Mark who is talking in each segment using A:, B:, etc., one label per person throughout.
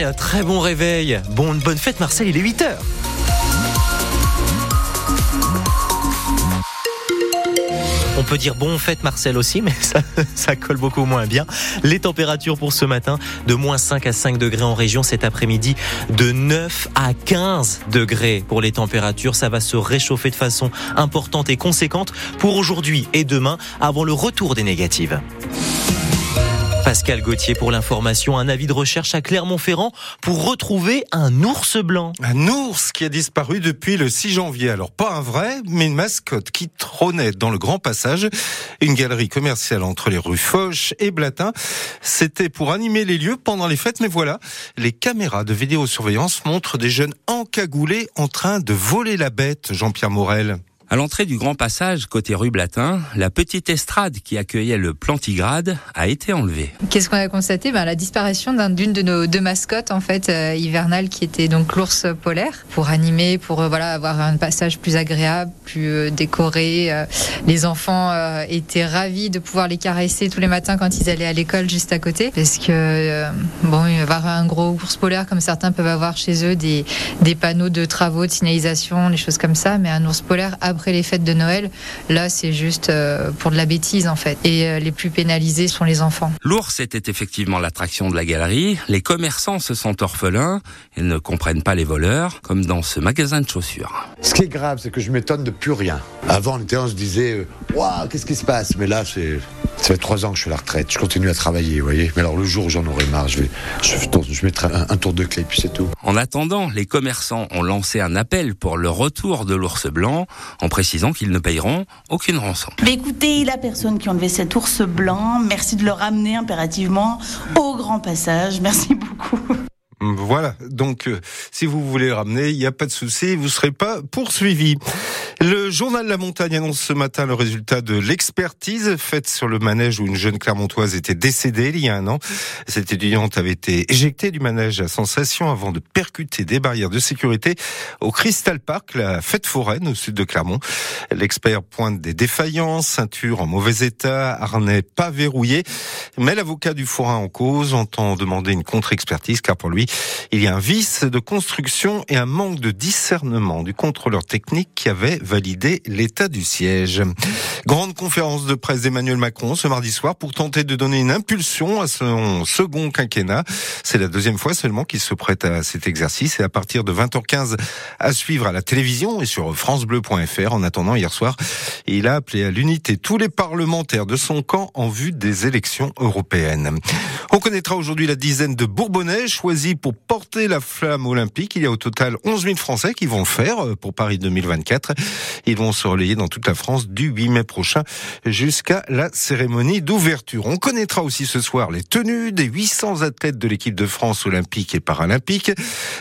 A: Un très bon réveil. Bon, bonne fête Marcel, il est 8h. On peut dire bon fête Marcel aussi, mais ça, ça, colle beaucoup moins bien. Les températures pour ce matin, de moins 5 à 5 degrés en région cet après-midi, de 9 à 15 degrés pour les températures. Ça va se réchauffer de façon importante et conséquente pour aujourd'hui et demain avant le retour des négatives. Pascal Gauthier pour l'information. Un avis de recherche à Clermont-Ferrand pour retrouver un ours blanc.
B: Un ours qui a disparu depuis le 6 janvier. Alors pas un vrai, mais une mascotte qui trônait dans le grand passage. Une galerie commerciale entre les rues Foch et Blatin. C'était pour animer les lieux pendant les fêtes, mais voilà, les caméras de vidéosurveillance montrent des jeunes encagoulés en train de voler la bête, Jean-Pierre Morel.
C: À l'entrée du grand passage, côté rue Blatin, la petite estrade qui accueillait le plantigrade a été enlevée.
D: Qu'est-ce qu'on a constaté? Ben, La disparition d'une de nos deux mascottes en fait euh, hivernales qui était donc l'ours polaire pour animer, pour euh, voilà avoir un passage plus agréable, plus euh, décoré. Les enfants étaient ravis de pouvoir les caresser tous les matins quand ils allaient à l'école juste à côté parce que bon, avoir un gros ours polaire comme certains peuvent avoir chez eux des, des panneaux de travaux, de signalisation, des choses comme ça, mais un ours polaire après les fêtes de Noël, là c'est juste euh, pour de la bêtise en fait. Et euh, les plus pénalisés sont les enfants.
C: L'ours était effectivement l'attraction de la galerie. Les commerçants se sentent orphelins. Ils ne comprennent pas les voleurs, comme dans ce magasin de chaussures.
E: Ce qui est grave, c'est que je m'étonne de plus rien. Avant, on, était, on se disait, waouh, qu'est-ce qui se passe? Mais là, c'est. Ça fait trois ans que je suis à la retraite. Je continue à travailler, vous voyez. Mais alors, le jour où j'en aurai marre, je vais, je, je mettrai un, un tour de clé, puis c'est tout.
C: En attendant, les commerçants ont lancé un appel pour le retour de l'ours blanc, en précisant qu'ils ne payeront aucune rançon.
F: Mais écoutez, la personne qui a enlevé cet ours blanc, merci de le ramener impérativement au grand passage. Merci beaucoup.
B: Voilà, donc euh, si vous voulez le ramener, il n'y a pas de souci, vous ne serez pas poursuivi. Le journal La Montagne annonce ce matin le résultat de l'expertise faite sur le manège où une jeune Clermontoise était décédée il y a un an. Cette étudiante avait été éjectée du manège à sensation avant de percuter des barrières de sécurité au Crystal Park, la fête foraine au sud de Clermont. L'expert pointe des défaillances, ceinture en mauvais état, harnais pas verrouillé, mais l'avocat du forain en cause entend demander une contre-expertise car pour lui, il y a un vice de construction et un manque de discernement du contrôleur technique qui avait validé l'état du siège. Grande conférence de presse d'Emmanuel Macron ce mardi soir pour tenter de donner une impulsion à son second quinquennat. C'est la deuxième fois seulement qu'il se prête à cet exercice et à partir de 20h15 à suivre à la télévision et sur francebleu.fr. En attendant, hier soir, il a appelé à l'unité tous les parlementaires de son camp en vue des élections européennes. On connaîtra aujourd'hui la dizaine de Bourbonnais choisis pour porter la flamme olympique. Il y a au total 11 000 Français qui vont le faire pour Paris 2024. Ils vont se relayer dans toute la France du 8 mai prochain jusqu'à la cérémonie d'ouverture. On connaîtra aussi ce soir les tenues des 800 athlètes de l'équipe de France olympique et paralympique.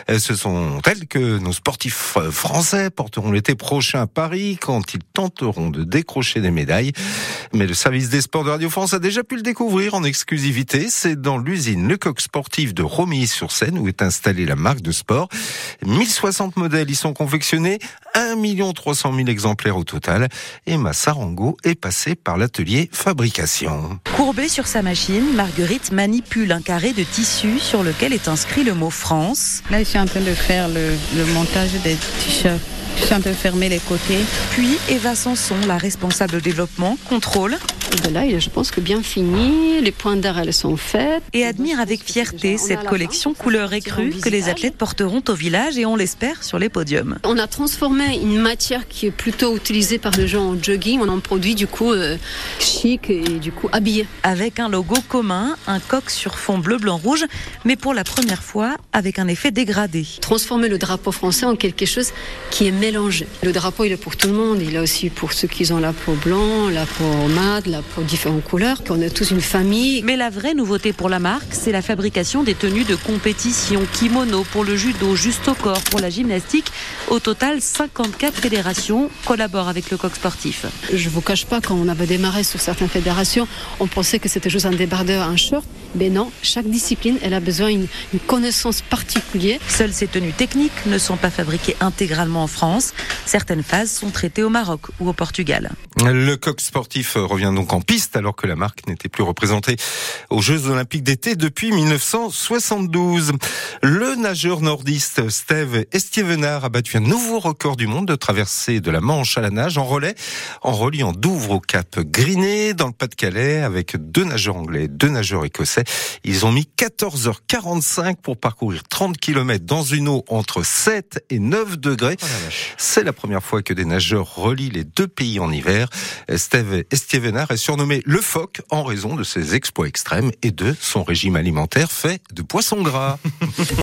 B: Ce sont elles que nos sportifs français porteront l'été prochain à Paris quand ils tenteront de décrocher des médailles. Mais le service des sports de Radio France a déjà pu le découvrir en exclusivité. C'est dans l'usine Lecoq Sportif de Où est installée la marque de sport. 1060 modèles y sont confectionnés, 1 300 000 exemplaires au total. Emma Sarango est passée par l'atelier fabrication.
G: Courbée sur sa machine, Marguerite manipule un carré de tissu sur lequel est inscrit le mot France.
H: Là, je suis en train de faire le, le montage des t-shirts. Je suis en train de fermer les côtés.
G: Puis Eva Sanson, la responsable développement, contrôle.
I: De là, je pense que bien fini, les points d'arrêt elles sont faites.
G: Et admire avec fierté cette collection couleur écrue que les athlètes porteront au village et on l'espère sur les podiums.
I: On a transformé une matière qui est plutôt utilisée par les gens en jogging en un produit du coup euh, chic et du coup habillé.
G: Avec un logo commun, un coq sur fond bleu, blanc, rouge, mais pour la première fois avec un effet dégradé.
I: Transformer le drapeau français en quelque chose qui est mélangé. Le drapeau, il est pour tout le monde. Il est aussi pour ceux qui ont la peau blanc, la peau mat, la peau différentes couleurs, qu'on est tous une famille.
G: Mais la vraie nouveauté pour la marque, c'est la fabrication des tenues de compétition, kimono pour le judo, juste au corps pour la gymnastique. Au total, 54 fédérations collaborent avec le coq sportif.
I: Je vous cache pas, quand on avait démarré sur certaines fédérations, on pensait que c'était juste un débardeur, un short. Ben non, chaque discipline, elle a besoin d'une connaissance particulière.
G: Seules ces tenues techniques ne sont pas fabriquées intégralement en France. Certaines phases sont traitées au Maroc ou au Portugal.
B: Le coq sportif revient donc en piste alors que la marque n'était plus représentée aux Jeux Olympiques d'été depuis 1972. Le nageur nordiste Steve Estivenard a battu un nouveau record du monde de traversée de la Manche à la nage en relais en reliant Douvres au Cap Griné dans le Pas-de-Calais avec deux nageurs anglais et deux nageurs écossais. Ils ont mis 14h45 pour parcourir 30 km dans une eau entre 7 et 9 degrés. C'est la première fois que des nageurs relient les deux pays en hiver. Steve Estivenard est surnommé le phoque en raison de ses exploits extrêmes et de son régime alimentaire fait de poissons gras.